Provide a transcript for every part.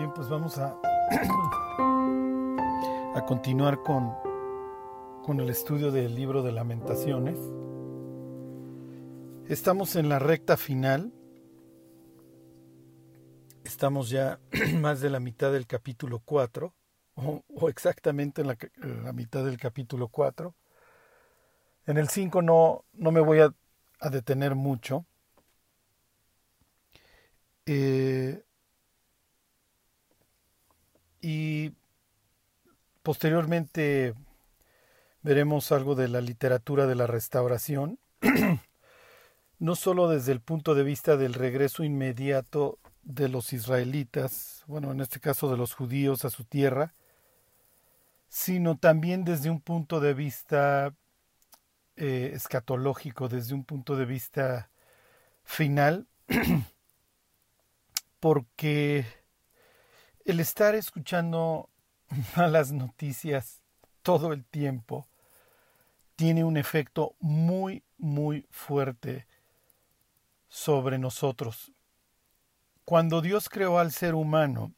Bien, pues vamos a, a continuar con, con el estudio del libro de lamentaciones. Estamos en la recta final. Estamos ya más de la mitad del capítulo 4, o, exactamente en la, la, mitad del capítulo 4. En el 5 no, no me voy a, a detener mucho. Eh, y posteriormente veremos algo de la literatura de la restauración, no solo desde el punto de vista del regreso inmediato de los israelitas, bueno, en este caso de los judíos a su tierra, sino también desde un punto de vista eh, escatológico, desde un punto de vista final, porque el estar escuchando malas noticias todo el tiempo tiene un efecto muy, muy fuerte sobre nosotros. Cuando Dios creó al ser humano,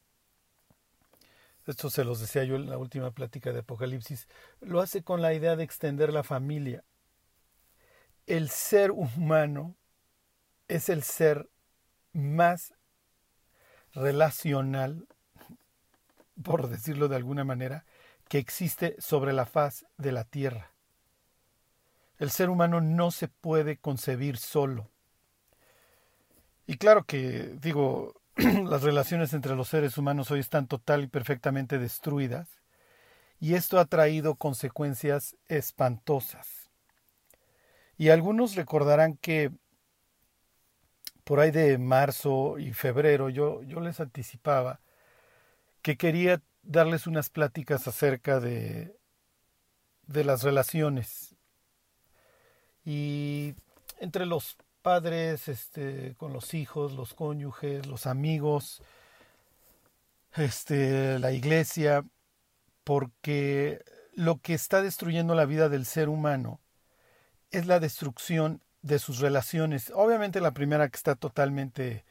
esto se los decía yo en la última plática de Apocalipsis, lo hace con la idea de extender la familia. El ser humano es el ser más relacional por decirlo de alguna manera, que existe sobre la faz de la Tierra. El ser humano no se puede concebir solo. Y claro que, digo, las relaciones entre los seres humanos hoy están total y perfectamente destruidas, y esto ha traído consecuencias espantosas. Y algunos recordarán que por ahí de marzo y febrero yo, yo les anticipaba que quería darles unas pláticas acerca de, de las relaciones y entre los padres, este, con los hijos, los cónyuges, los amigos, este, la iglesia, porque lo que está destruyendo la vida del ser humano es la destrucción de sus relaciones. Obviamente la primera que está totalmente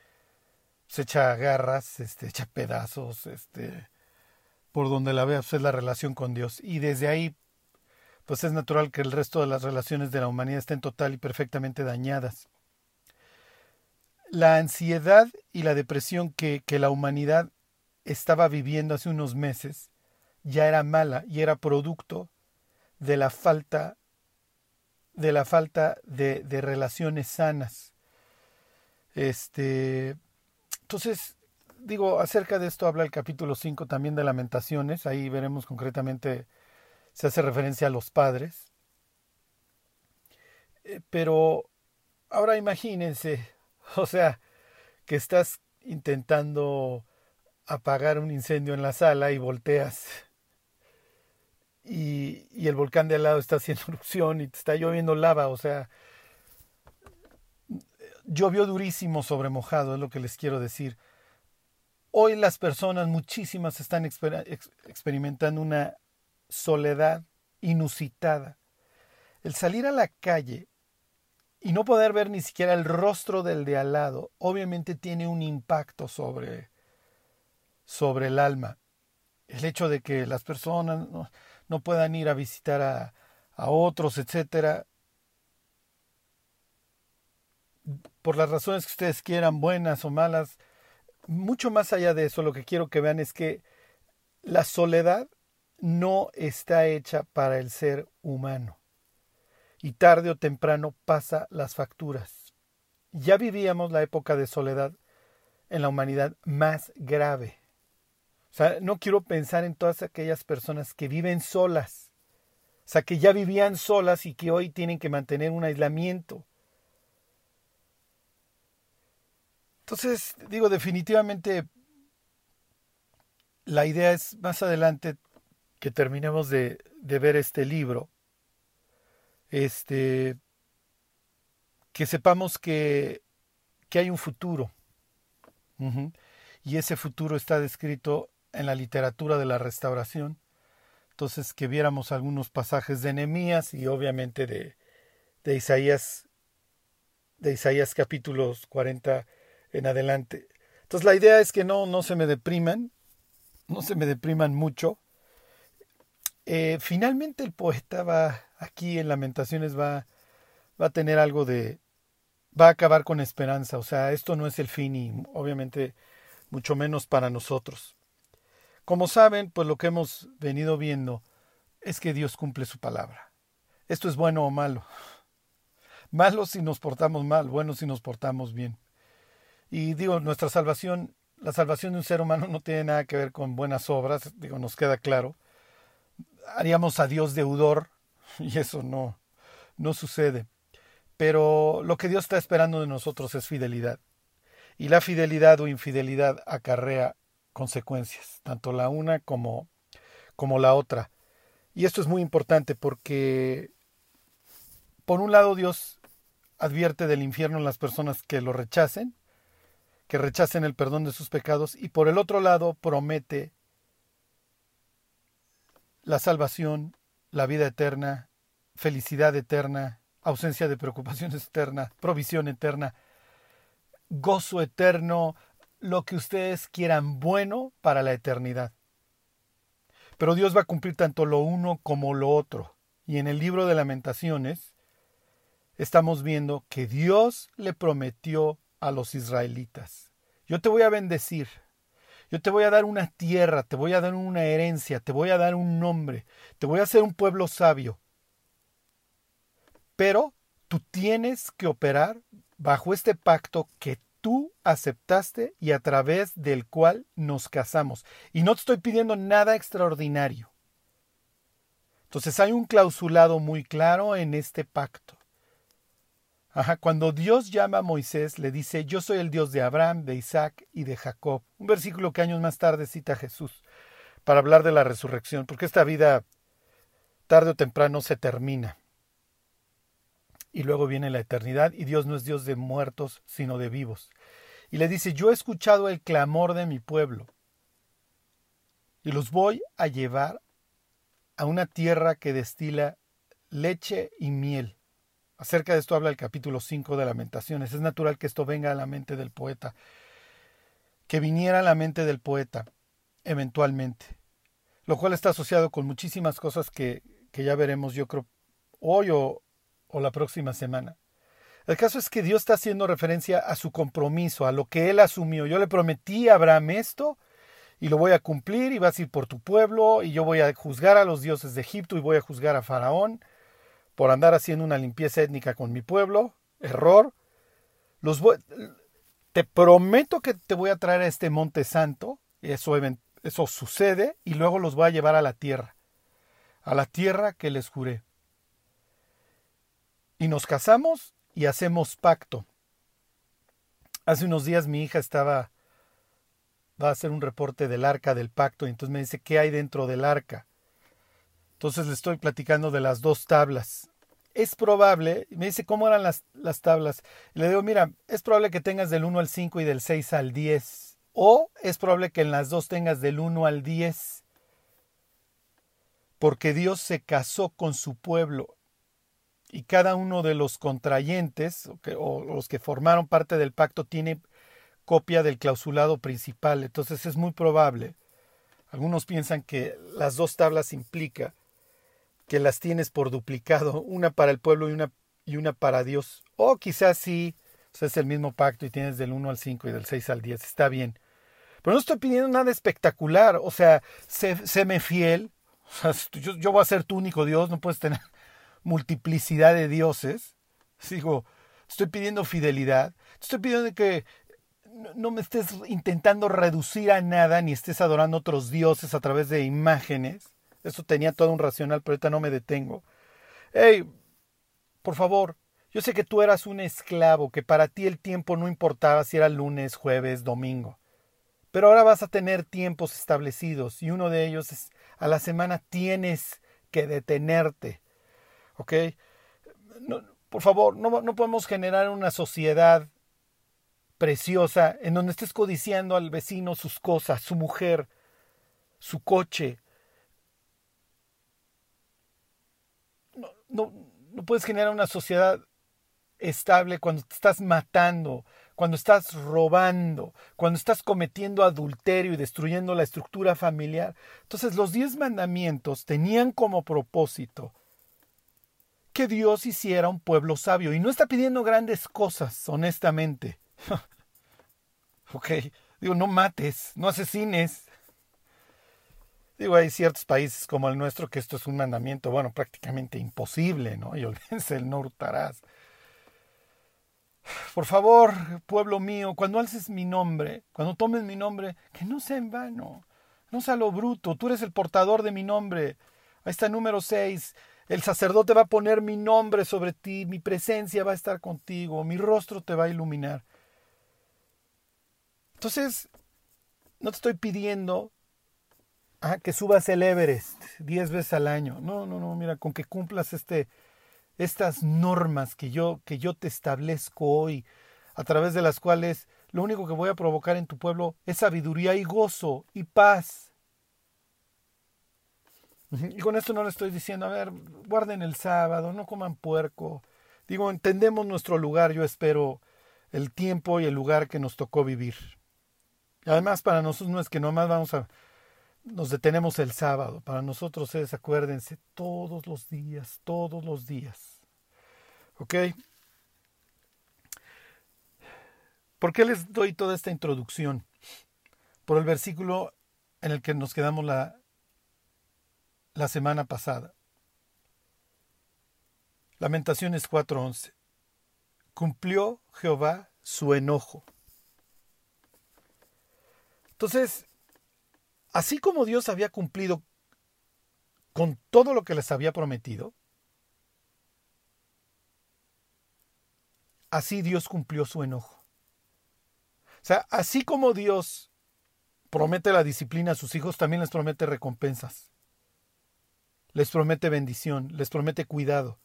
se echa garras, este, echa pedazos, este, por donde la veas, pues, es la relación con Dios. Y desde ahí, pues es natural que el resto de las relaciones de la humanidad estén total y perfectamente dañadas. La ansiedad y la depresión que, que la humanidad estaba viviendo hace unos meses ya era mala y era producto de la falta de la falta de, de relaciones sanas. Este, entonces, digo, acerca de esto habla el capítulo 5 también de lamentaciones, ahí veremos concretamente, se hace referencia a los padres. Eh, pero ahora imagínense, o sea, que estás intentando apagar un incendio en la sala y volteas y, y, el volcán de al lado está haciendo erupción y te está lloviendo lava, o sea, llovió durísimo sobre mojado, es lo que les quiero decir. Hoy las personas, muchísimas, están experimentando una soledad inusitada. El salir a la calle y no poder ver ni siquiera el rostro del de al lado, obviamente tiene un impacto sobre, sobre el alma. El hecho de que las personas no, no puedan ir a visitar a, a otros, etcétera, por las razones que ustedes quieran, buenas o malas, mucho más allá de eso, lo que quiero que vean es que la soledad no está hecha para el ser humano. Y tarde o temprano pasa las facturas. Ya vivíamos la época de soledad en la humanidad más grave. O sea, no quiero pensar en todas aquellas personas que viven solas. O sea, que ya vivían solas y que hoy tienen que mantener un aislamiento Entonces, digo, definitivamente la idea es más adelante que terminemos de, ver este libro, este, que sepamos que, que hay un futuro. Y ese futuro está descrito en la literatura de la restauración. Entonces, que viéramos algunos pasajes de Nehemías y obviamente de, de Isaías, de Isaías capítulos 40 en adelante. Entonces la idea es que no, no se me depriman, no se me depriman mucho. Eh, finalmente el poeta va aquí en Lamentaciones va, va a tener algo de, va a acabar con esperanza. O sea, esto no es el fin y obviamente mucho menos para nosotros. Como saben, pues lo que hemos venido viendo es que Dios cumple su palabra. Esto es bueno o malo. Malo si nos portamos mal, bueno si nos portamos bien. Y digo, nuestra salvación, la salvación de un ser humano no tiene nada que ver con buenas obras, digo, nos queda claro. Haríamos a Dios deudor y eso no, no sucede. Pero lo que Dios está esperando de nosotros es fidelidad. Y la fidelidad o infidelidad acarrea consecuencias, tanto la una como, como la otra. Y esto es muy importante porque, por un lado, Dios advierte del infierno en las personas que lo rechacen, que rechacen el perdón de sus pecados, y por el otro lado promete la salvación, la vida eterna, felicidad eterna, ausencia de preocupaciones eterna, provisión eterna, gozo eterno, lo que ustedes quieran bueno para la eternidad. Pero Dios va a cumplir tanto lo uno como lo otro. Y en el libro de lamentaciones estamos viendo que Dios le prometió a los israelitas, yo te voy a bendecir, yo te voy a dar una tierra, te voy a dar una herencia, te voy a dar un nombre, te voy a hacer un pueblo sabio. Pero tú tienes que operar bajo este pacto que tú aceptaste y a través del cual nos casamos. Y no te estoy pidiendo nada extraordinario. Entonces hay un clausulado muy claro en este pacto. Ajá, cuando Dios llama a Moisés, le dice, yo soy el Dios de Abraham, de Isaac y de Jacob. Un versículo que años más tarde cita Jesús para hablar de la resurrección, porque esta vida tarde o temprano se termina. Y luego viene la eternidad y Dios no es Dios de muertos, sino de vivos. Y le dice, yo he escuchado el clamor de mi pueblo y los voy a llevar a una tierra que destila leche y miel Acerca de esto habla el capítulo 5 de Lamentaciones. Es natural que esto venga a la mente del poeta, que viniera a la mente del poeta eventualmente, lo cual está asociado con muchísimas cosas que, que ya veremos yo creo hoy o, o la próxima semana. El caso es que Dios está haciendo referencia a su compromiso, a lo que Él asumió. Yo le prometí a Abraham esto y lo voy a cumplir y vas a ir por tu pueblo y yo voy a juzgar a los dioses de Egipto y voy a juzgar a Faraón por andar haciendo una limpieza étnica con mi pueblo, error. Los te prometo que te voy a traer a este monte santo, eso, eso sucede, y luego los voy a llevar a la tierra, a la tierra que les juré. Y nos casamos y hacemos pacto. Hace unos días mi hija estaba, va a hacer un reporte del arca del pacto, y entonces me dice, ¿qué hay dentro del arca? Entonces le estoy platicando de las dos tablas es probable, me dice cómo eran las, las tablas. le digo, mira, es probable que tengas del 1 al 5 y del 6 al 10. O es probable que en las dos tengas del 1 al 10. Porque Dios se casó con su pueblo. Y cada uno de los contrayentes, o, o los que formaron parte del pacto, tiene copia del clausulado principal. Entonces es muy probable. Algunos piensan que las dos tablas implica que las tienes por duplicado, una para el pueblo y una, y una para Dios. O quizás sí, es el mismo pacto y tienes del 1 al 5 y del 6 al 10, está bien. Pero no estoy pidiendo nada espectacular, o sea, séme fiel, o sea, yo, yo, voy a ser tu único Dios, no puedes tener multiplicidad de dioses. Digo, estoy pidiendo fidelidad, estoy pidiendo que no me estés intentando reducir a nada ni estés adorando otros dioses a través de imágenes. Eso tenía todo un racional, pero ahorita no me detengo. Hey, por favor, yo sé que tú eras un esclavo, que para ti el tiempo no importaba si era lunes, jueves, domingo. Pero ahora vas a tener tiempos establecidos y uno de ellos es a la semana tienes que detenerte. ¿Ok? por favor, no, no podemos generar una sociedad preciosa en donde estés codiciando al vecino sus cosas, su mujer, su coche, no, no puedes generar una sociedad estable cuando te estás matando, cuando estás robando, cuando estás cometiendo adulterio y destruyendo la estructura familiar. Entonces los diez mandamientos tenían como propósito que Dios hiciera un pueblo sabio y no está pidiendo grandes cosas, honestamente. ok, digo, no mates, no asesines. Digo, hay ciertos países como el nuestro que esto es un mandamiento, bueno, prácticamente imposible, ¿no? Y olvídense el no hurtarás. Por favor, pueblo mío, cuando alces mi nombre, cuando tomes mi nombre, que no sea en vano, no sea lo bruto, tú eres el portador de mi nombre. Ahí está el número 6. El sacerdote va a poner mi nombre sobre ti, mi presencia va a estar contigo, mi rostro te va a iluminar. Entonces, no te estoy pidiendo ah, que subas el Everest diez veces al año. No, no, no, mira, con que cumplas este, estas normas que yo, que yo te establezco hoy, a través de las cuales lo único que voy a provocar en tu pueblo es sabiduría y gozo y paz. Y con esto no le estoy diciendo, a ver, guarden el sábado, no coman puerco. Digo, entendemos nuestro lugar, yo espero el tiempo y el lugar que nos tocó vivir. Además, para nosotros no es que nomás vamos a nos detenemos el sábado. Para nosotros es, acuérdense, todos los días, todos los días. ¿Ok? ¿Por qué les doy toda esta introducción? Por el versículo en el que nos quedamos la, la semana pasada. Lamentaciones 4:11. Cumplió Jehová su enojo. Entonces, así como Dios había cumplido con todo lo que les había prometido, así Dios cumplió su enojo. O sea, así como Dios promete la disciplina a sus hijos, también les promete recompensas. Les promete bendición, les promete cuidado.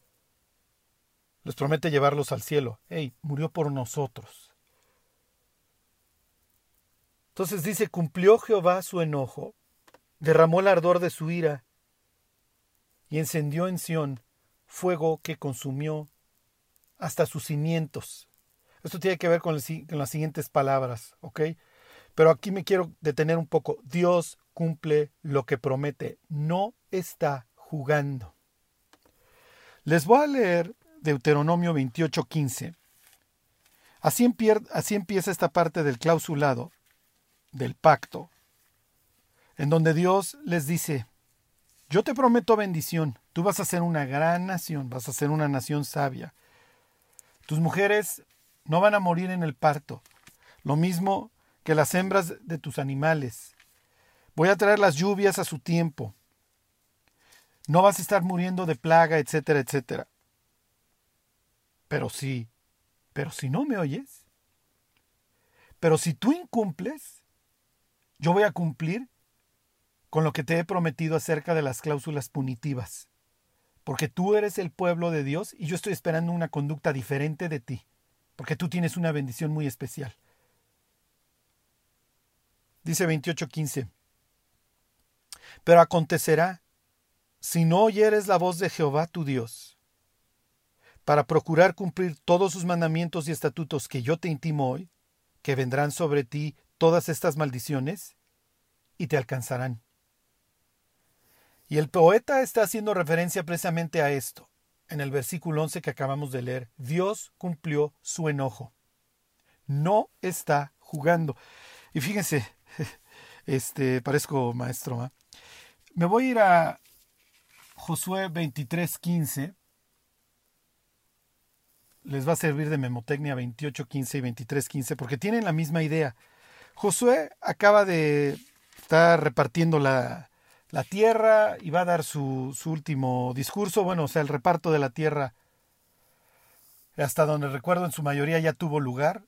Les promete llevarlos al cielo. ¡Ey! Murió por nosotros. Entonces dice, cumplió Jehová su enojo, derramó el ardor de su ira y encendió en Sión fuego que consumió hasta sus cimientos. Esto tiene que ver con, las siguientes palabras, ¿ok? Pero aquí me quiero detener un poco. Dios cumple lo que promete, no está jugando. Les voy a leer Deuteronomio 28:15. Así, así empieza esta parte del clausulado del pacto, en donde Dios les dice, yo te prometo bendición, tú vas a ser una gran nación, vas a ser una nación sabia. Tus mujeres no van a morir en el parto, lo mismo que las hembras de tus animales. Voy a traer las lluvias a su tiempo. No vas a estar muriendo de plaga, etcétera, etcétera. Pero sí, pero si no me oyes, pero si tú incumples, yo voy a cumplir con lo que te he prometido acerca de las cláusulas punitivas, porque tú eres el pueblo de Dios y yo estoy esperando una conducta diferente de ti, porque tú tienes una bendición muy especial. Dice 28:15, pero acontecerá, si no oyeres la voz de Jehová tu Dios, para procurar cumplir todos sus mandamientos y estatutos que yo te intimo hoy, que vendrán sobre ti todas estas maldiciones y te alcanzarán. Y el poeta está haciendo referencia precisamente a esto. En el versículo 11 que acabamos de leer, Dios cumplió su enojo. No está jugando. Y fíjense, este, parezco maestro. ¿ah? Me voy a ir a Josué 23:15. Les va a servir de memotecnia 28:15 y 23:15 porque tienen la misma idea. Josué acaba de estar repartiendo la, tierra y va a dar su, su, último discurso, bueno, o sea, el reparto de la tierra, hasta donde recuerdo en su mayoría ya tuvo lugar.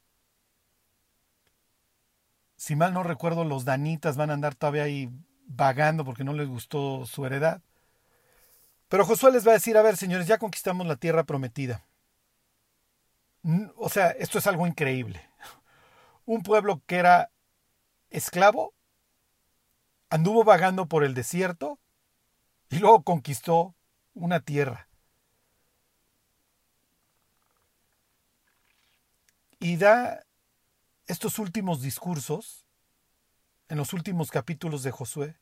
Si mal no recuerdo, los danitas van a andar todavía ahí vagando porque no les gustó su heredad. Pero Josué les va a decir, a ver, señores, ya conquistamos la tierra prometida. O sea, esto es algo increíble. Un pueblo que era esclavo, anduvo vagando por el desierto y luego conquistó una tierra. Y da estos últimos discursos, en los últimos capítulos de Josué,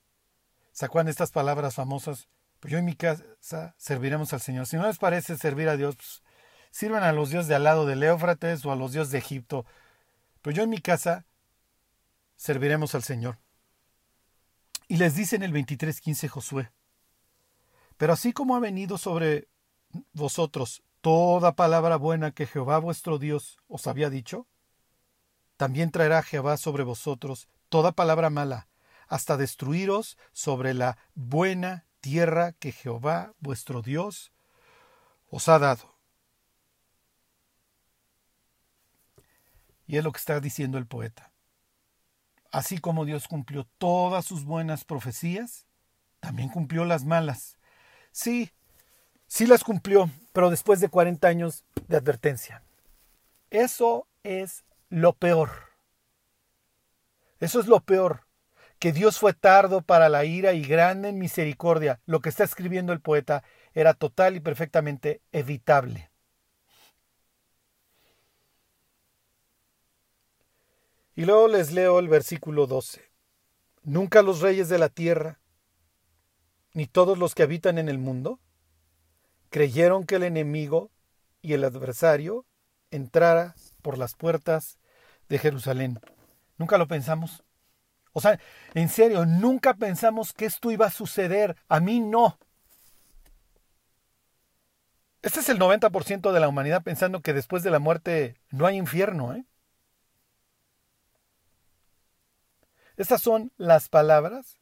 sacan estas palabras famosas, pues yo en mi casa serviremos al Señor. Si no les parece servir a Dios, pues, sirvan a los dioses de al lado del Éufrates o a los dioses de Egipto. Pero yo en mi casa serviremos al Señor. Y les dice en el 23:15 Josué, pero así como ha venido sobre vosotros toda palabra buena que Jehová vuestro Dios os había dicho, también traerá Jehová sobre vosotros toda palabra mala, hasta destruiros sobre la buena tierra que Jehová vuestro Dios os ha dado. Y es lo que está diciendo el poeta. Así como Dios cumplió todas sus buenas profecías, también cumplió las malas. Sí, sí las cumplió, pero después de 40 años de advertencia. Eso es lo peor. Eso es lo peor. Que Dios fue tardo para la ira y grande en misericordia. Lo que está escribiendo el poeta era total y perfectamente evitable. Y luego les leo el versículo 12. Nunca los reyes de la tierra, ni todos los que habitan en el mundo, creyeron que el enemigo y el adversario entrara por las puertas de Jerusalén. Nunca lo pensamos. O sea, en serio, nunca pensamos que esto iba a suceder. A mí no. Este es el 90% de la humanidad pensando que después de la muerte no hay infierno. ¿eh? Estas son las palabras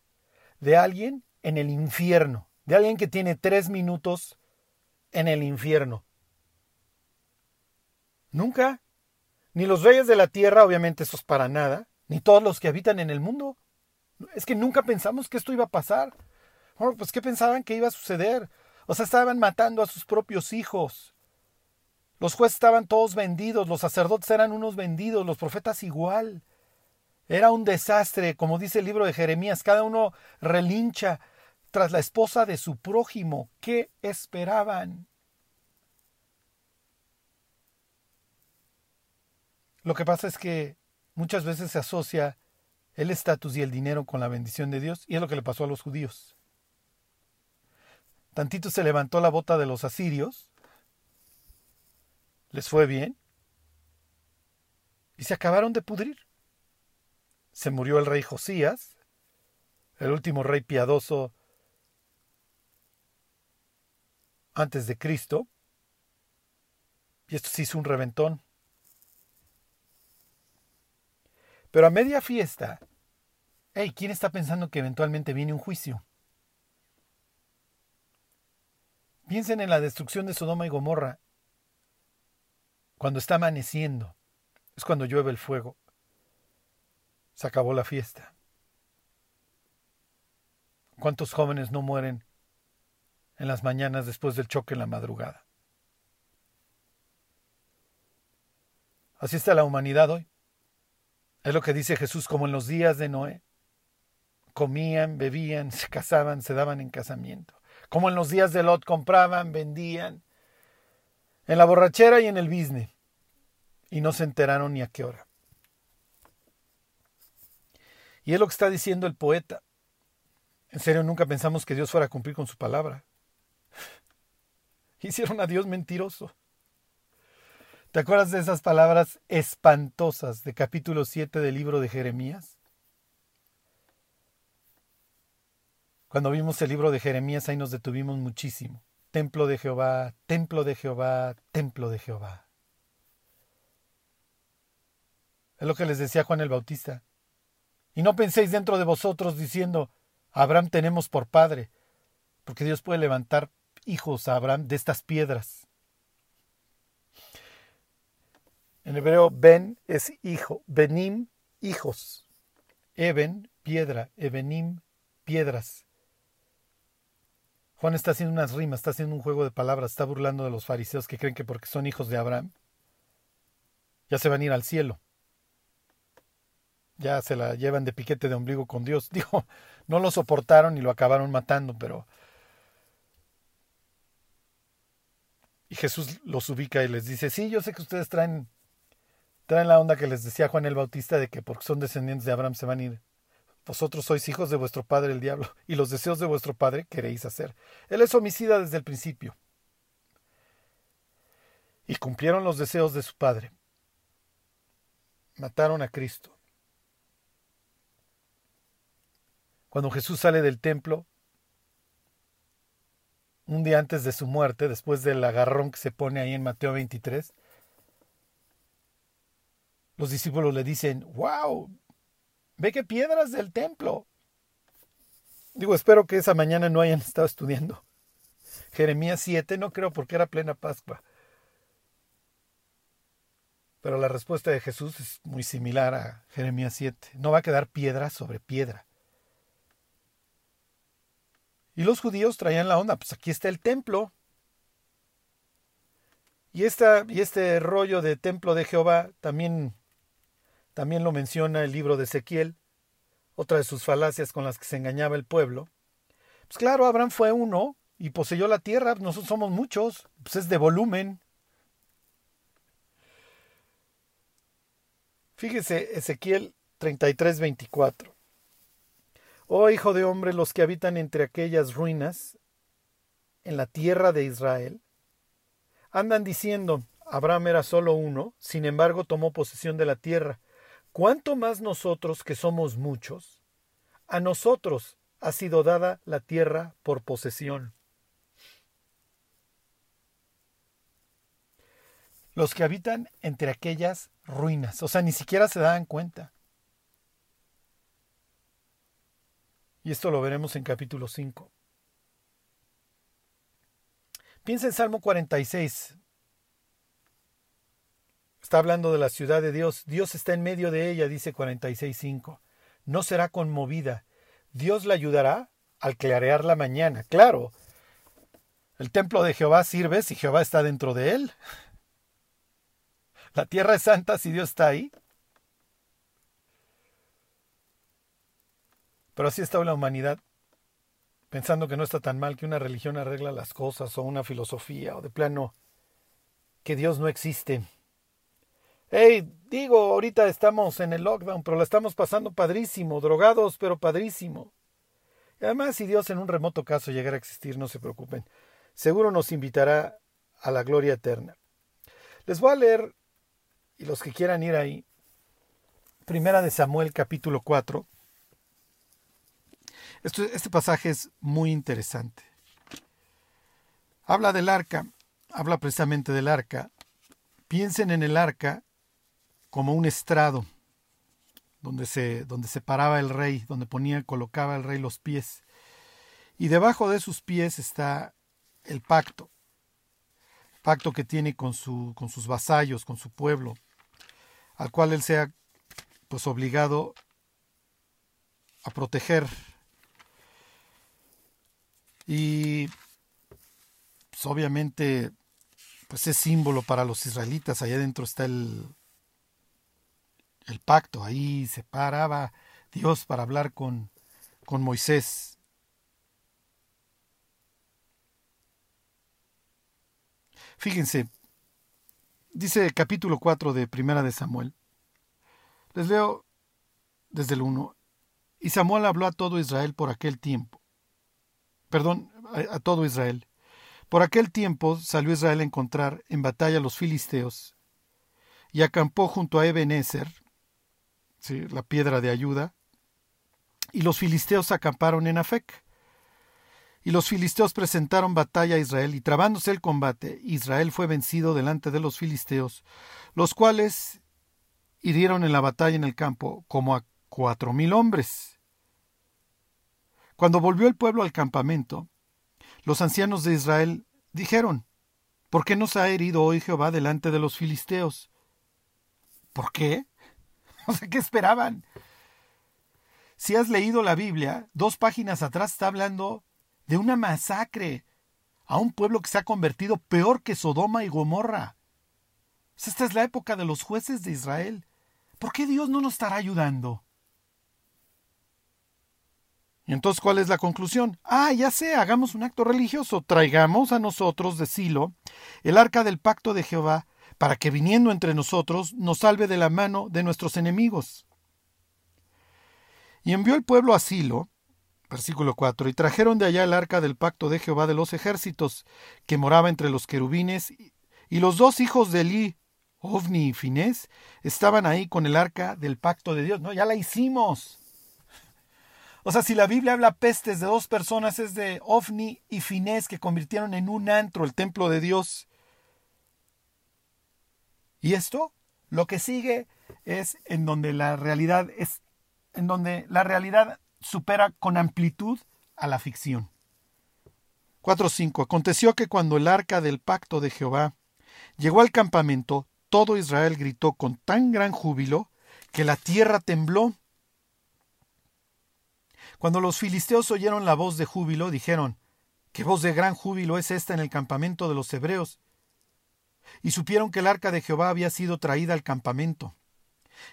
de alguien en el infierno, de alguien que tiene tres minutos en el infierno. Nunca, ni los reyes de la tierra, obviamente eso es para nada, ni todos los que habitan en el mundo. Es que nunca pensamos que esto iba a pasar. Bueno, pues ¿qué pensaban que iba a suceder? O sea, estaban matando a sus propios hijos. Los jueces estaban todos vendidos, los sacerdotes eran unos vendidos, los profetas igual. Era un desastre, como dice el libro de Jeremías, cada uno relincha tras la esposa de su prójimo. ¿Qué esperaban? Lo que pasa es que muchas veces se asocia el estatus y el dinero con la bendición de Dios, y es lo que le pasó a los judíos. Tantito se levantó la bota de los asirios, les fue bien, y se acabaron de pudrir se murió el rey Josías, el último rey piadoso antes de Cristo, y esto se hizo un reventón. Pero a media fiesta, hey, ¿quién está pensando que eventualmente viene un juicio? Piensen en la destrucción de Sodoma y Gomorra. Cuando está amaneciendo, es cuando llueve el fuego. Se acabó la fiesta. ¿Cuántos jóvenes no mueren en las mañanas después del choque en la madrugada? Así está la humanidad hoy. Es lo que dice Jesús como en los días de Noé. Comían, bebían, se casaban, se daban en casamiento. Como en los días de Lot compraban, vendían. En la borrachera y en el bizne. Y no se enteraron ni a qué hora. Y es lo que está diciendo el poeta. En serio, nunca pensamos que Dios fuera a cumplir con su palabra. Hicieron a Dios mentiroso. ¿Te acuerdas de esas palabras espantosas de capítulo 7 del libro de Jeremías? Cuando vimos el libro de Jeremías ahí nos detuvimos muchísimo. Templo de Jehová, templo de Jehová, templo de Jehová. Es lo que les decía Juan el Bautista. Y no penséis dentro de vosotros diciendo, Abraham tenemos por padre, porque Dios puede levantar hijos a Abraham de estas piedras. En hebreo, Ben es hijo, Benim, hijos. Eben, piedra, Ebenim, piedras. Juan está haciendo unas rimas, está haciendo un juego de palabras, está burlando de los fariseos que creen que porque son hijos de Abraham, ya se van a ir al cielo ya se la llevan de piquete de ombligo con Dios. Digo, no lo soportaron y lo acabaron matando, pero... Y Jesús los ubica y les dice, sí, yo sé que ustedes traen traen la onda que les decía Juan el Bautista de que porque son descendientes de Abraham se van a ir. Vosotros sois hijos de vuestro padre el diablo, y los deseos de vuestro padre queréis hacer. Él es homicida desde el principio. Y cumplieron los deseos de su padre. Mataron a Cristo. Cuando Jesús sale del templo, un día antes de su muerte, después del agarrón que se pone ahí en Mateo 23, los discípulos le dicen, wow, ve qué piedras del templo. Digo, espero que esa mañana no hayan estado estudiando. Jeremías 7, no creo porque era plena Pascua. Pero la respuesta de Jesús es muy similar a Jeremías 7. No va a quedar piedra sobre piedra. Y los judíos traían la onda, pues aquí está el templo. Y, esta, y este rollo de templo de Jehová también también lo menciona el libro de Ezequiel, otra de sus falacias con las que se engañaba el pueblo. Pues claro, Abraham fue uno y poseyó la tierra, nosotros somos muchos, pues es de volumen. Fíjese Ezequiel 33, 24. Oh hijo de hombre, los que habitan entre aquellas ruinas, en la tierra de Israel, andan diciendo, Abraham era solo uno, sin embargo tomó posesión de la tierra. ¿Cuánto más nosotros que somos muchos? A nosotros ha sido dada la tierra por posesión. Los que habitan entre aquellas ruinas, o sea, ni siquiera se dan cuenta. Y esto lo veremos en capítulo 5. Piensa en Salmo 46, Está hablando de la ciudad de Dios. Dios está en medio de ella, dice 46.5. No será conmovida. Dios la ayudará al clarear la mañana. Claro, el templo de Jehová sirve si Jehová está dentro de él. La tierra es santa si Dios está ahí. Pero así está la humanidad, pensando que no está tan mal que una religión arregla las cosas o una filosofía o de plano que Dios no existe. Hey, digo, ahorita estamos en el lockdown, pero la estamos pasando padrísimo, drogados, pero padrísimo. Y además, si Dios en un remoto caso llegara a existir, no se preocupen, seguro nos invitará a la gloria eterna. Les voy a leer, y los que quieran ir ahí, Primera de Samuel capítulo 4. Este pasaje es muy interesante. Habla del arca, habla precisamente del arca. Piensen en el arca como un estrado donde se, donde se paraba el rey, donde ponía, colocaba el rey los pies. Y debajo de sus pies está el pacto, pacto que tiene con, su, con sus vasallos, con su pueblo, al cual él sea pues obligado a proteger. Y pues, obviamente pues es símbolo para los israelitas, allá adentro está el, el pacto. Ahí se paraba Dios para hablar con, con Moisés. Fíjense, dice capítulo 4 de Primera de Samuel. Les leo desde el 1. Y Samuel habló a todo Israel por aquel tiempo. Perdón, a, todo Israel. Por aquel tiempo salió Israel a encontrar en batalla a los filisteos y acampó junto a Ebenezer, la piedra de ayuda, y los filisteos acamparon en Afec. Y los filisteos presentaron batalla a Israel, y trabándose el combate, Israel fue vencido delante de los filisteos, los cuales hirieron en la batalla en el campo como a cuatro mil hombres. Cuando volvió el pueblo al campamento, los ancianos de Israel dijeron, ¿Por qué nos ha herido hoy Jehová delante de los filisteos? ¿Por qué? No sé ¿qué esperaban? Si has leído la Biblia, dos páginas atrás está hablando de una masacre a un pueblo que se ha convertido peor que Sodoma y Gomorra. Esta es la época de los jueces de Israel. ¿Por qué Dios no nos estará ayudando? Entonces, ¿cuál es la conclusión? Ah, ya sé, hagamos un acto religioso. Traigamos a nosotros de Silo el arca del pacto de Jehová para que viniendo entre nosotros nos salve de la mano de nuestros enemigos. Y envió el pueblo a Silo, versículo 4, y trajeron de allá el arca del pacto de Jehová de los ejércitos, que moraba entre los querubines, y los dos hijos de Eli, Ovni y Finés, estaban ahí con el arca del pacto de Dios. No, ya la hicimos. O sea, si la Biblia habla pestes de dos personas, es de Ovni y Finés que convirtieron en un antro el templo de Dios. Y esto, lo que sigue, es en donde la realidad es, en donde la realidad supera con amplitud a la ficción. 4.5. Aconteció que cuando el arca del pacto de Jehová llegó al campamento, todo Israel gritó con tan gran júbilo que la tierra tembló cuando los filisteos oyeron la voz de júbilo, dijeron, ¿Qué voz de gran júbilo es esta en el campamento de los hebreos? Y supieron que el arca de Jehová había sido traída al campamento.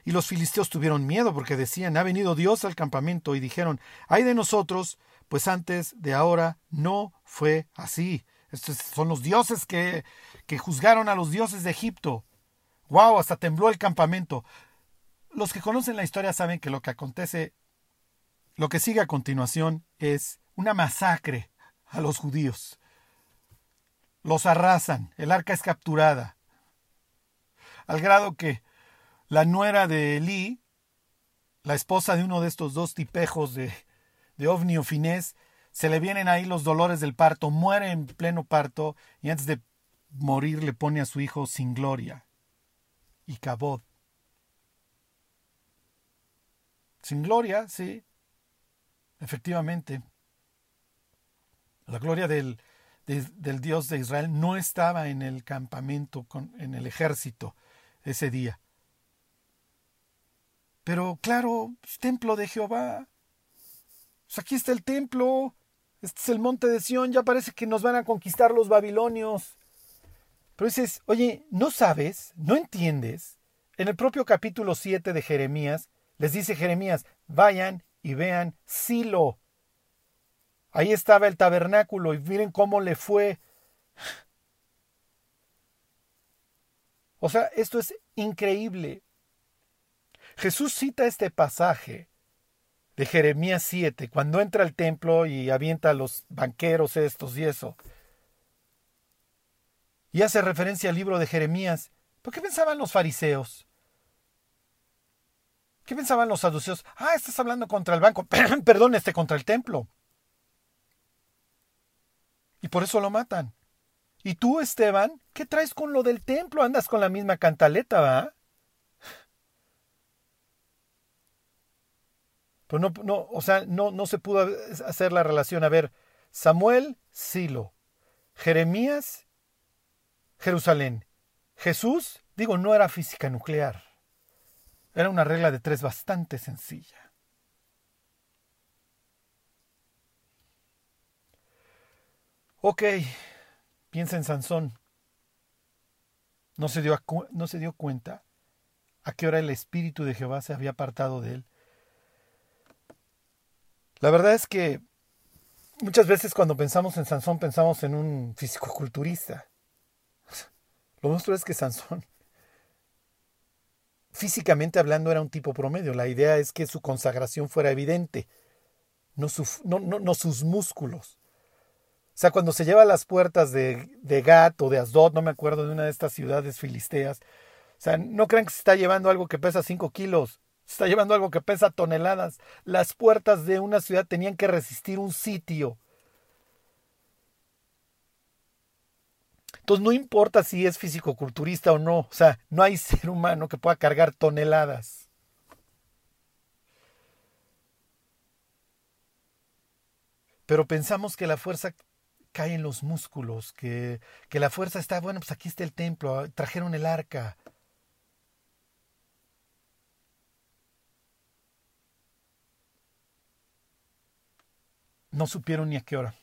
Y los filisteos tuvieron miedo porque decían, ha venido Dios al campamento, y dijeron, ay de nosotros, pues antes de ahora no fue así. Estos son los dioses que, que juzgaron a los dioses de Egipto. ¡Wow! Hasta tembló el campamento. Los que conocen la historia saben que lo que acontece lo que sigue a continuación es una masacre a los judíos. Los arrasan, el arca es capturada, al grado que la nuera de Elí, la esposa de uno de estos dos tipejos de, de Ovni o Finés, se le vienen ahí los dolores del parto, muere en pleno parto y antes de morir le pone a su hijo sin gloria y cabot. Sin gloria, sí, Efectivamente, la gloria del, del, Dios de Israel no estaba en el campamento, con, en el ejército ese día. Pero claro, templo de Jehová. Pues aquí está el templo. Este es el monte de Sión. Ya parece que nos van a conquistar los babilonios. Pero dices, oye, ¿no sabes? ¿No entiendes? En el propio capítulo 7 de Jeremías, les dice Jeremías, vayan y vean Silo. Ahí estaba el tabernáculo y miren cómo le fue. O sea, esto es increíble. Jesús cita este pasaje de Jeremías 7, cuando entra al templo y avienta a los banqueros estos y eso. Y hace referencia al libro de Jeremías. ¿Por qué pensaban los fariseos? ¿Qué pensaban los saduceos? Ah, estás hablando contra el banco. Perdón, este contra el templo. Y por eso lo matan. ¿Y tú, Esteban? ¿Qué traes con lo del templo? Andas con la misma cantaleta, ¿va? Pues no, no, o sea, no, no se pudo hacer la relación. A ver, Samuel, Silo. Jeremías, Jerusalén. Jesús, digo, no era física nuclear. Era una regla de tres bastante sencilla. Ok, piensa en Sansón. No se, dio no se dio cuenta a qué hora el espíritu de Jehová se había apartado de él. La verdad es que muchas veces cuando pensamos en Sansón pensamos en un fisicoculturista. Lo nuestro es que Sansón físicamente hablando era un tipo promedio. La idea es que su consagración fuera evidente, no, sus músculos. O sea, cuando se lleva a las puertas de, de Gat o de Asdod, no me acuerdo de una de estas ciudades filisteas, o sea, no crean que se está llevando algo que pesa 5 kilos, se está llevando algo que pesa toneladas. Las puertas de una ciudad tenían que resistir un sitio. Entonces no importa si es fisicoculturista o no, o sea, no hay ser humano que pueda cargar toneladas. Pero pensamos que la fuerza cae en los músculos, que, que la fuerza está, bueno, pues aquí está el templo, trajeron el arca. No supieron ni a qué hora.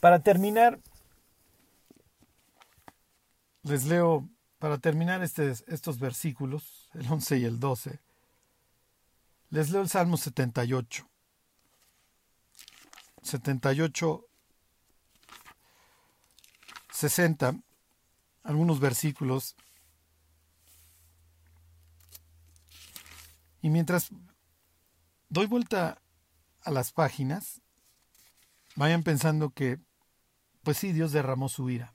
Para terminar, les leo, para terminar este, estos versículos, el 11 y el 12, les leo el Salmo 78. 78, 60. algunos versículos. Y mientras doy vuelta a las páginas, vayan pensando que, pues sí, Dios derramó su ira.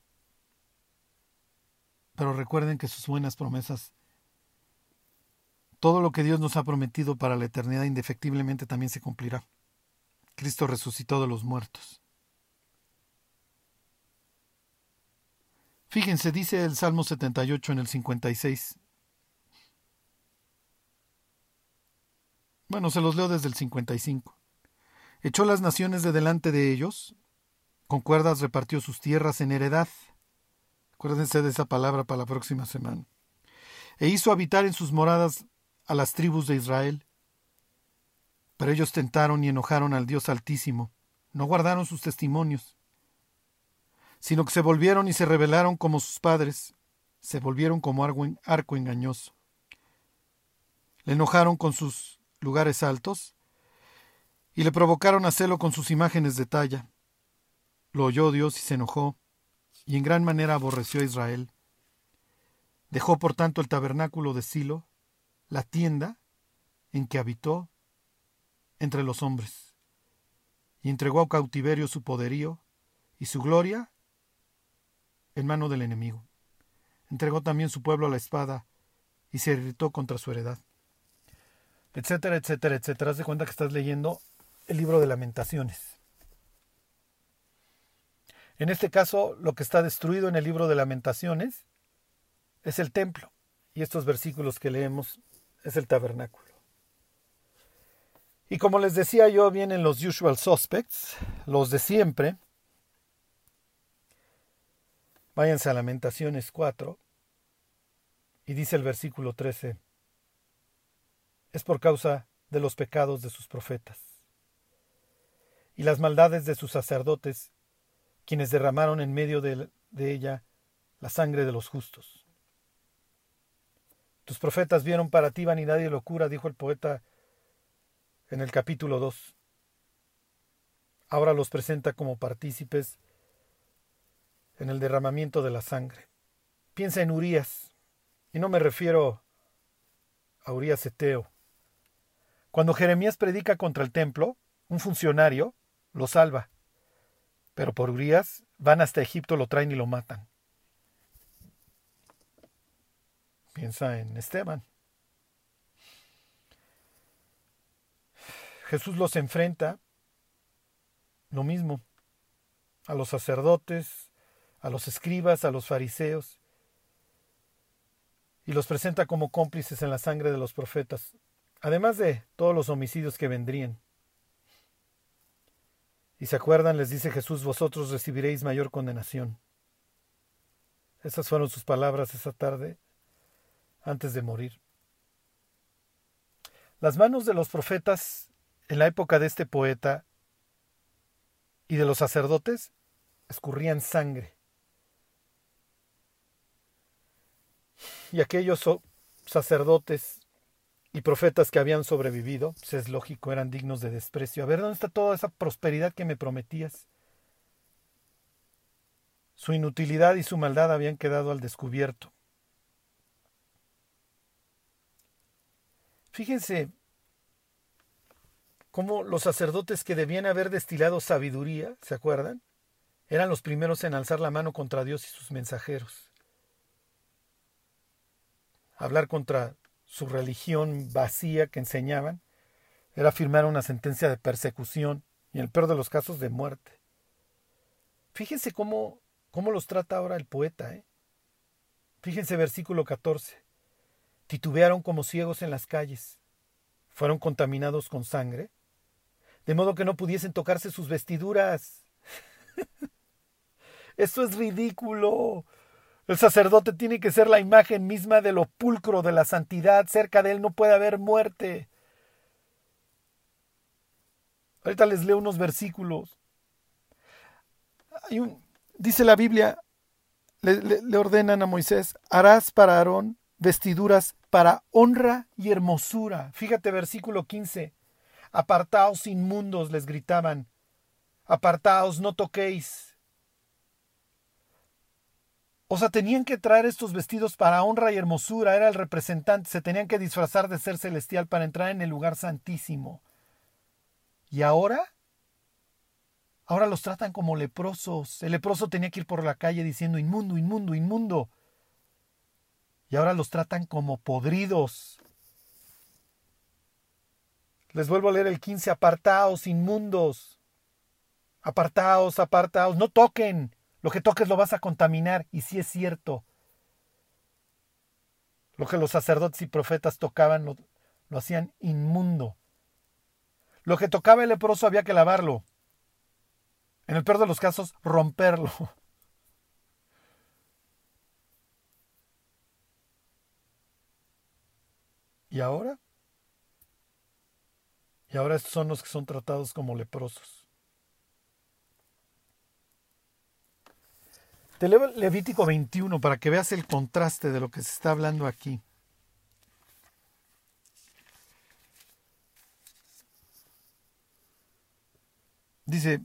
Pero recuerden que sus buenas promesas, todo lo que Dios nos ha prometido para la eternidad indefectiblemente también se cumplirá. Cristo resucitó de los muertos. Fíjense, dice el Salmo 78 en el 56. Bueno, se los leo desde el 55. Echó las naciones de delante de ellos, con cuerdas repartió sus tierras en heredad. Acuérdense de esa palabra para la próxima semana. E hizo habitar en sus moradas a las tribus de Israel. Pero ellos tentaron y enojaron al Dios Altísimo, no guardaron sus testimonios sino que se volvieron y se rebelaron como sus padres, se volvieron como arco engañoso. Le enojaron con sus lugares altos y le provocaron a celo con sus imágenes de talla. Lo oyó Dios y se enojó, y en gran manera aborreció a Israel. Dejó por tanto el tabernáculo de Silo, la tienda en que habitó entre los hombres, y entregó a cautiverio su poderío y su gloria en mano del enemigo. Entregó también su pueblo a la espada y se irritó contra su heredad. Etcétera, etcétera, etcétera. Haz de cuenta que estás leyendo el libro de lamentaciones. En este caso, lo que está destruido en el libro de lamentaciones es el templo. Y estos versículos que leemos es el tabernáculo. Y como les decía yo, vienen los usual suspects, los de siempre, Váyanse a Lamentaciones 4 y dice el versículo 13, es por causa de los pecados de sus profetas y las maldades de sus sacerdotes, quienes derramaron en medio de, ella la sangre de los justos. Tus profetas vieron para ti vanidad y locura, dijo el poeta en el capítulo 2. Ahora los presenta como partícipes en el derramamiento de la sangre. Piensa en Urias, y no me refiero a Urias Eteo. Cuando Jeremías predica contra el templo, un funcionario lo salva, pero por Urias van hasta Egipto, lo traen y lo matan. Piensa en Esteban. Jesús los enfrenta, lo mismo, a los sacerdotes, a los escribas, a los fariseos, y los presenta como cómplices en la sangre de los profetas, además de todos los homicidios que vendrían. Y se acuerdan, les dice Jesús, vosotros recibiréis mayor condenación. Esas fueron sus palabras esa tarde antes de morir. Las manos de los profetas en la época de este poeta y de los sacerdotes escurrían sangre. y aquellos sacerdotes y profetas que habían sobrevivido, pues es lógico, eran dignos de desprecio. A ver, ¿dónde está toda esa prosperidad que me prometías? Su inutilidad y su maldad habían quedado al descubierto. Fíjense cómo los sacerdotes que debían haber destilado sabiduría, ¿se acuerdan? Eran los primeros en alzar la mano contra Dios y sus mensajeros hablar contra su religión vacía que enseñaban, era firmar una sentencia de persecución y en el peor de los casos de muerte. Fíjense cómo, cómo los trata ahora el poeta. ¿eh? Fíjense versículo 14. Titubearon como ciegos en las calles, fueron contaminados con sangre, de modo que no pudiesen tocarse sus vestiduras. Esto es ridículo. El sacerdote tiene que ser la imagen misma del opulcro de la santidad. Cerca de él no puede haber muerte. Ahorita les leo unos versículos. Hay un, dice la Biblia, le, le ordenan a Moisés, harás para Aarón vestiduras para honra y hermosura. Fíjate versículo 15. Apartaos inmundos, les gritaban. Apartaos, no toquéis. O sea, tenían que traer estos vestidos para honra y hermosura, era el representante, se tenían que disfrazar de ser celestial para entrar en el lugar santísimo. ¿Y ahora? Ahora los tratan como leprosos. El leproso tenía que ir por la calle diciendo inmundo, inmundo, inmundo. Y ahora los tratan como podridos. Les vuelvo a leer el 15, apartaos, inmundos. Apartaos, apartaos, no toquen. Lo que toques lo vas a contaminar, y sí es cierto. Lo que los sacerdotes y profetas tocaban lo, lo hacían inmundo. Lo que tocaba el leproso había que lavarlo. En el peor de los casos, romperlo. ¿Y ahora? Y ahora estos son los que son tratados como leprosos. Te Levítico 21 para que veas el contraste de lo que se está hablando aquí. Dice,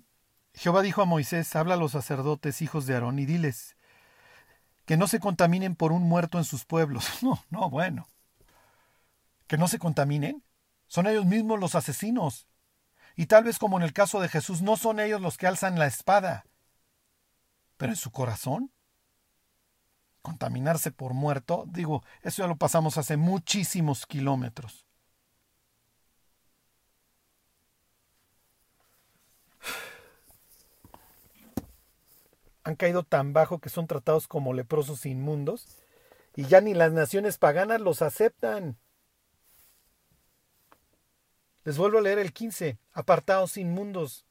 Jehová dijo a Moisés, habla a los sacerdotes, hijos de Aarón, y diles, que no se contaminen por un muerto en sus pueblos. No, no, bueno. Que no se contaminen. Son ellos mismos los asesinos. Y tal vez como en el caso de Jesús, no son ellos los que alzan la espada, pero en su corazón, contaminarse por muerto, digo, eso ya lo pasamos hace muchísimos kilómetros. Han caído tan bajo que son tratados como leprosos inmundos y ya ni las naciones paganas los aceptan. Les vuelvo a leer el 15. Apartaos inmundos,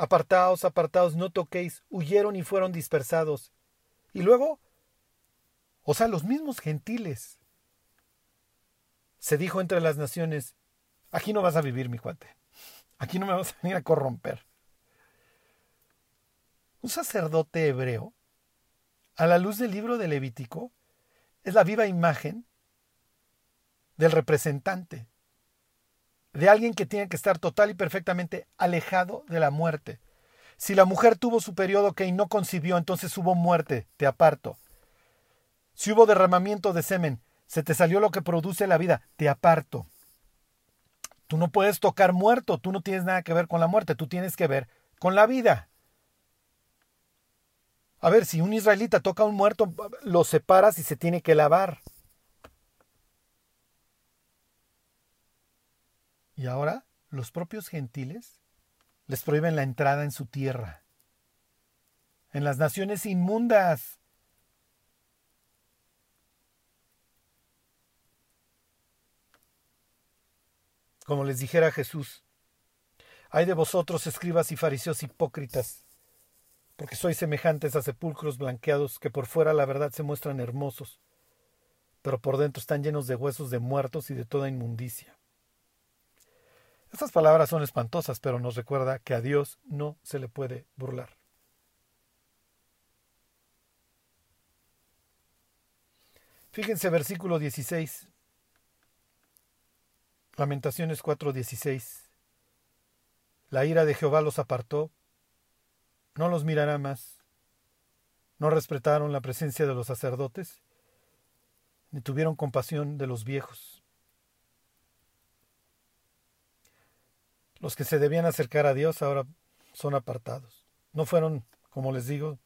Apartaos, apartaos, no toquéis, huyeron y fueron dispersados. Y luego, o sea, los mismos gentiles. Se dijo entre las naciones, aquí no vas a vivir, mi cuate. Aquí no me vas a venir a corromper. Un sacerdote hebreo, a la luz del libro de Levítico, es la viva imagen del representante, de alguien que tiene que estar total y perfectamente alejado de la muerte. Si la mujer tuvo su periodo que no concibió, entonces hubo muerte, te aparto. Si hubo derramamiento de semen, se te salió lo que produce la vida, te aparto. Tú no puedes tocar muerto, tú no tienes nada que ver con la muerte, tú tienes que ver con la vida. A ver, si un israelita toca a un muerto, lo separas y se tiene que lavar. Y ahora los propios gentiles les prohíben la entrada en su tierra. En las naciones inmundas. Como les dijera Jesús, hay de vosotros, escribas y fariseos hipócritas, porque sois semejantes a sepulcros blanqueados que por fuera la verdad se muestran hermosos, pero por dentro están llenos de huesos de muertos y de toda inmundicia. Estas palabras son espantosas, pero nos recuerda que a Dios no se le puede burlar. Fíjense versículo 16. Lamentaciones 4:16. La ira de Jehová los apartó, no los mirará más. No respetaron la presencia de los sacerdotes, ni tuvieron compasión de los viejos. Los que se debían acercar a Dios ahora son apartados. No fueron, como les digo,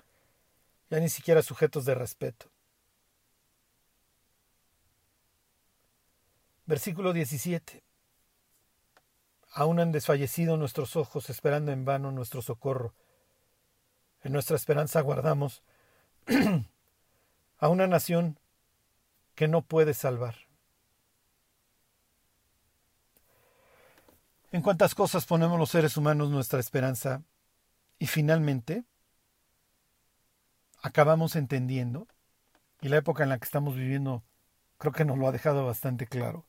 ya ni siquiera sujetos de respeto. Versículo 17. Aún han desfallecido nuestros ojos esperando en vano nuestro socorro. En nuestra esperanza guardamos a una nación que no puede salvar. En cuántas cosas ponemos los seres humanos nuestra esperanza y finalmente acabamos entendiendo, y la época en la que estamos viviendo creo que nos lo ha dejado bastante claro,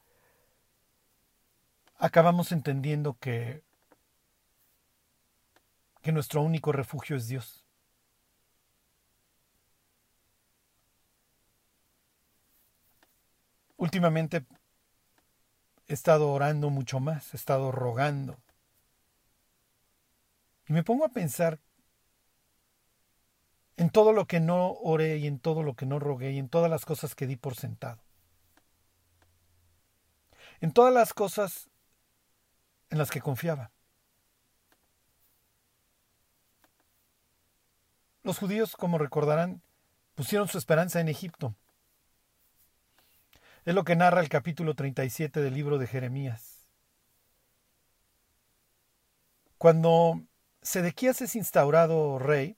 acabamos entendiendo que, que nuestro único refugio es Dios. Últimamente he estado orando mucho más, he estado rogando. Y me pongo a pensar en todo lo que no oré y en todo lo que no rogué y en todas las cosas que di por sentado. En todas las cosas en las que confiaba. Los judíos, como recordarán, pusieron su esperanza en Egipto. Es lo que narra el capítulo 37 del libro de Jeremías. Cuando Sedequías es instaurado rey,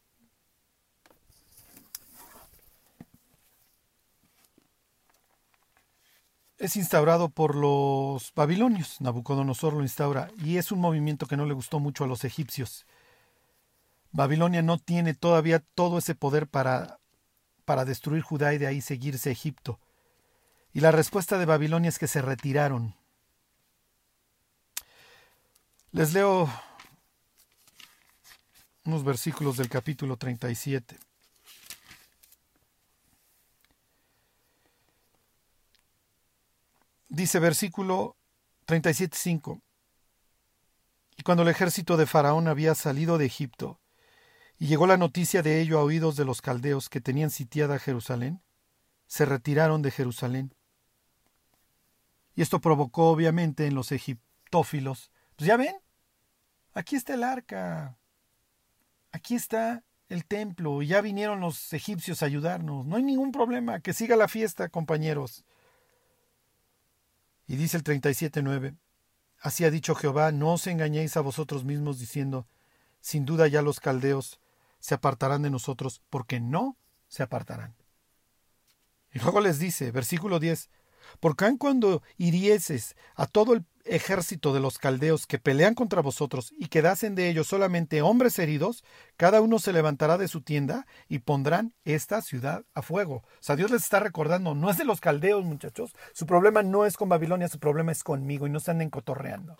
es instaurado por los babilonios. Nabucodonosor lo instaura y es un movimiento que no le gustó mucho a los egipcios. Babilonia no tiene todavía todo ese poder para, para destruir Judá y de ahí seguirse Egipto. Y la respuesta de Babilonia es que se retiraron. Les leo unos versículos del capítulo 37. Dice versículo 37.5. Y cuando el ejército de Faraón había salido de Egipto, y llegó la noticia de ello a oídos de los caldeos que tenían sitiada Jerusalén, se retiraron de Jerusalén. Y esto provocó obviamente en los egiptófilos, pues ya ven, aquí está el arca, aquí está el templo, y ya vinieron los egipcios a ayudarnos, no hay ningún problema, que siga la fiesta, compañeros. Y dice el 37.9, Así ha dicho Jehová, no os engañéis a vosotros mismos diciendo, sin duda ya los caldeos se apartarán de nosotros, porque no se apartarán. Y luego les dice, versículo 10, porque cuando hirieses a todo el ejército de los caldeos que pelean contra vosotros y quedasen de ellos solamente hombres heridos, cada uno se levantará de su tienda y pondrán esta ciudad a fuego. O sea, Dios les está recordando, no es de los caldeos, muchachos. Su problema no es con Babilonia, su problema es conmigo y no se anden cotorreando.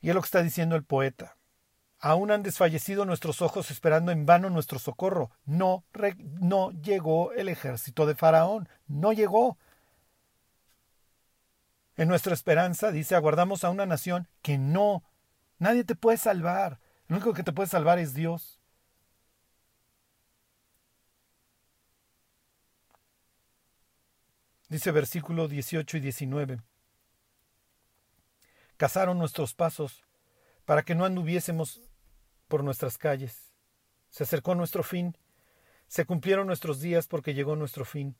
Y es lo que está diciendo el poeta. Aún han desfallecido nuestros ojos esperando en vano nuestro socorro. No, no llegó el ejército de Faraón, no llegó. En nuestra esperanza, dice, aguardamos a una nación que no, nadie te puede salvar. Lo único que te puede salvar es Dios. Dice versículo 18 y 19. Cazaron nuestros pasos para que no anduviésemos por nuestras calles. Se acercó nuestro fin, se cumplieron nuestros días porque llegó nuestro fin.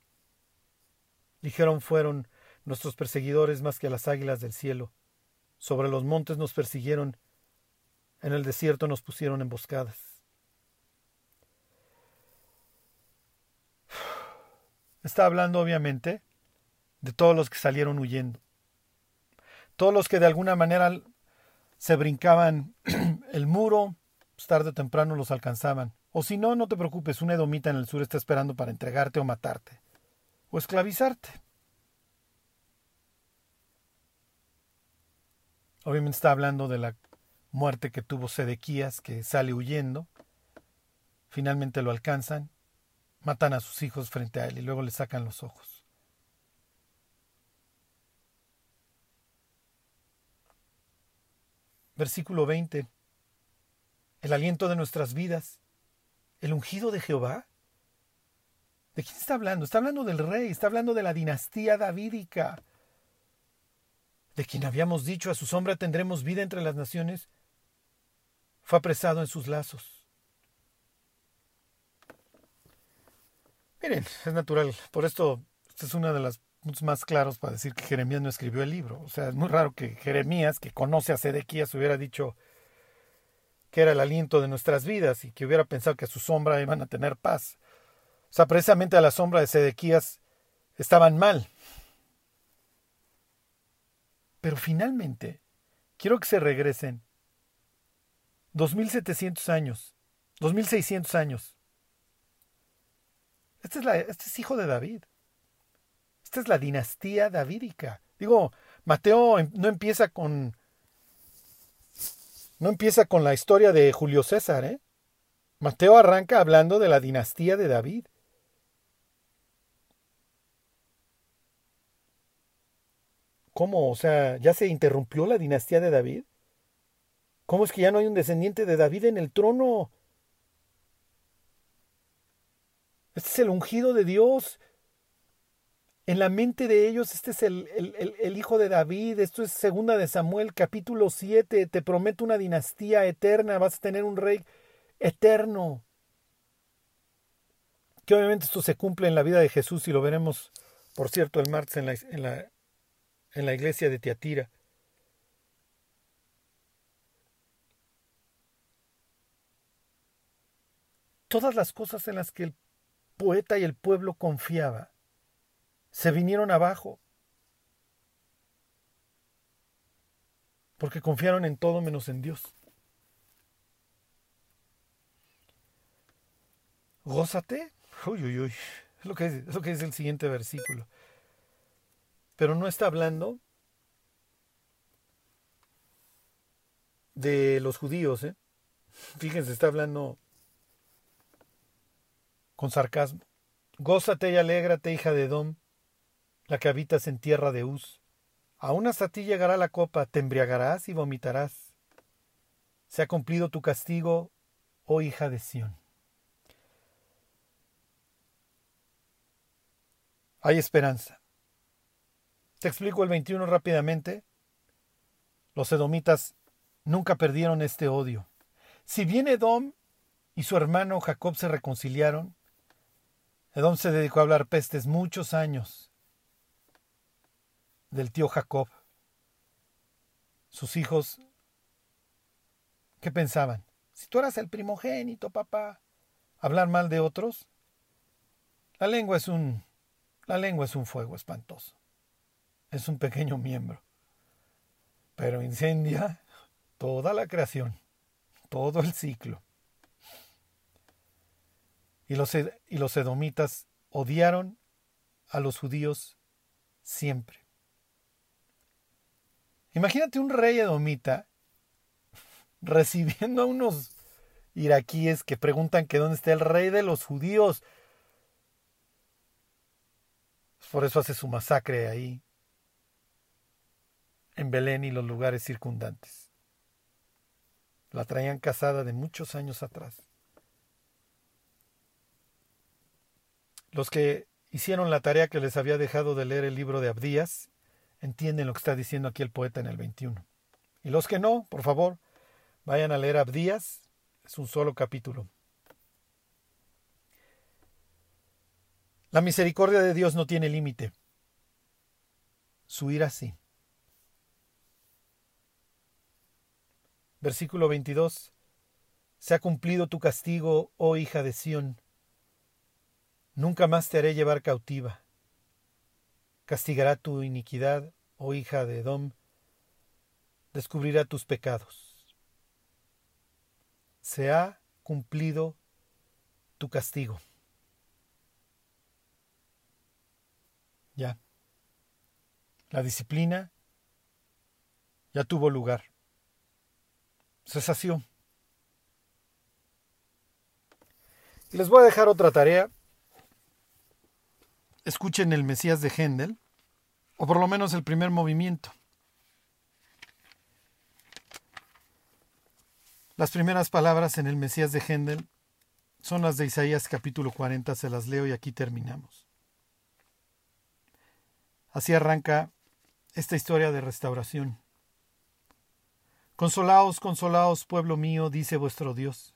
Dijeron fueron nuestros perseguidores más que las águilas del cielo. Sobre los montes nos persiguieron, en el desierto nos pusieron emboscadas. Está hablando obviamente de todos los que salieron huyendo. Todos los que de alguna manera se brincaban el muro, pues, tarde o temprano los alcanzaban. O si no, no te preocupes, una edomita en el sur está esperando para entregarte o matarte. O esclavizarte. Obviamente está hablando de la muerte que tuvo Sedequías, que sale huyendo. Finalmente lo alcanzan, matan a sus hijos frente a él y luego le sacan los ojos. Versículo 20 el aliento de nuestras vidas, el ungido de Jehová. ¿De quién está hablando? Está hablando del rey, está hablando de la dinastía davídica, de quien habíamos dicho a su sombra tendremos vida entre las naciones, fue apresado en sus lazos. Miren, es natural, por esto esta es una de las más claros para decir que Jeremías no escribió el libro. O sea, es muy raro que Jeremías, que conoce a Sedequías, hubiera dicho, que era el aliento de nuestras vidas y que hubiera pensado que a su sombra iban a tener paz. O sea, precisamente a la sombra de Sedequías estaban mal. Pero finalmente, quiero que se regresen 2700 años, 2600 años. Este es, la, este es hijo de David. Esta es la dinastía davídica. Digo, Mateo em, no empieza con no empieza con la historia de Julio César, ¿eh? Mateo arranca hablando de la dinastía de David. ¿Cómo? O sea, ¿ya se interrumpió la dinastía de David? ¿Cómo es que ya no hay un descendiente de David en el trono? Este es el ungido de Dios. En la mente de ellos, este es el, hijo de David. Esto es segunda de Samuel, capítulo 7. Te prometo una dinastía eterna. Vas a tener un rey eterno. Que obviamente esto se cumple en la vida de Jesús y lo veremos, por cierto, el martes en la, en la, en la iglesia de Tiatira. Todas las cosas en las que el poeta y el pueblo confiaba se vinieron abajo. Porque confiaron en todo menos en Dios. Gózate. Uy, uy, uy. Es lo que es, es el siguiente versículo. Pero no está hablando de los judíos, ¿eh? Fíjense, está hablando con sarcasmo. Gózate y alégrate, hija de Dom, la que habitas en tierra de Uz. Aún hasta ti llegará la copa, te embriagarás y vomitarás. Se ha cumplido tu castigo, oh hija de Sión. Hay esperanza. Te explico el 21 rápidamente. Los edomitas nunca perdieron este odio. Si bien Edom y su hermano Jacob se reconciliaron, Edom se dedicó a hablar pestes muchos años del tío Jacob. Sus hijos, ¿qué pensaban? Si tú eras el primogénito, papá, hablar mal de otros. La lengua es un la lengua es un fuego espantoso. Es un pequeño miembro. Pero incendia toda la creación, todo el ciclo y los, y los edomitas odiaron a los judíos siempre. Imagínate un rey edomita recibiendo a unos iraquíes que preguntan que dónde está el rey de los judíos. Por eso hace su masacre ahí, en Belén y los lugares circundantes. La traían casada de muchos años atrás. Los que hicieron la tarea que les había dejado de leer el libro de Abdías entienden lo que está diciendo aquí el poeta en el 21. Y los que no, por favor, vayan a leer Abdías, es un solo capítulo. La misericordia de Dios no tiene límite. Su ira sí. Versículo 22. Se ha cumplido tu castigo, oh hija de Sión. Nunca más te haré llevar cautiva. Castigará tu iniquidad, oh hija de Edom, descubrirá tus pecados. Se ha cumplido tu castigo. Ya. La disciplina ya tuvo lugar. Se sació. Les voy a dejar otra tarea escuchen el Mesías de Händel, o por lo menos el primer movimiento. Las primeras palabras en el Mesías de Händel son las de Isaías capítulo 40, se las leo y aquí terminamos. Así arranca esta historia de restauración. Consolaos, consolaos, pueblo mío, dice vuestro Dios.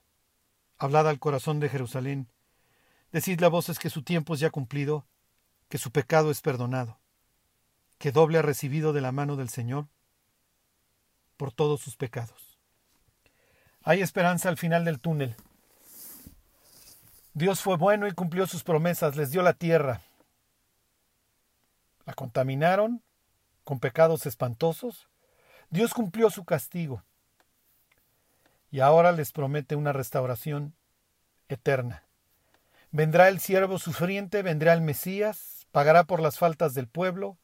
Hablad al corazón de Jerusalén. Decidle a voces que su tiempo es ya cumplido que su pecado es perdonado, que doble ha recibido de la mano del Señor por todos sus pecados. Hay esperanza al final del túnel. Dios fue bueno y cumplió sus promesas, les dio la tierra. La contaminaron con pecados espantosos. Dios cumplió su castigo. Y ahora les promete una restauración eterna. Vendrá el siervo sufriente, vendrá el Mesías, pagará por las faltas del pueblo,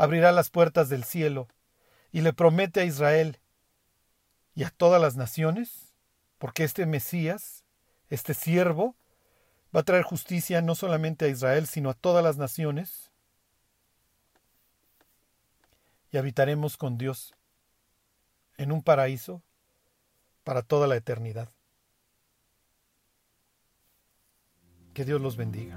abrirá las puertas del cielo, y le promete a Israel y a todas las naciones, porque este Mesías, este siervo, va a traer justicia no solamente a Israel, sino a todas las naciones, y habitaremos con Dios en un paraíso para toda la eternidad. Que Dios los bendiga.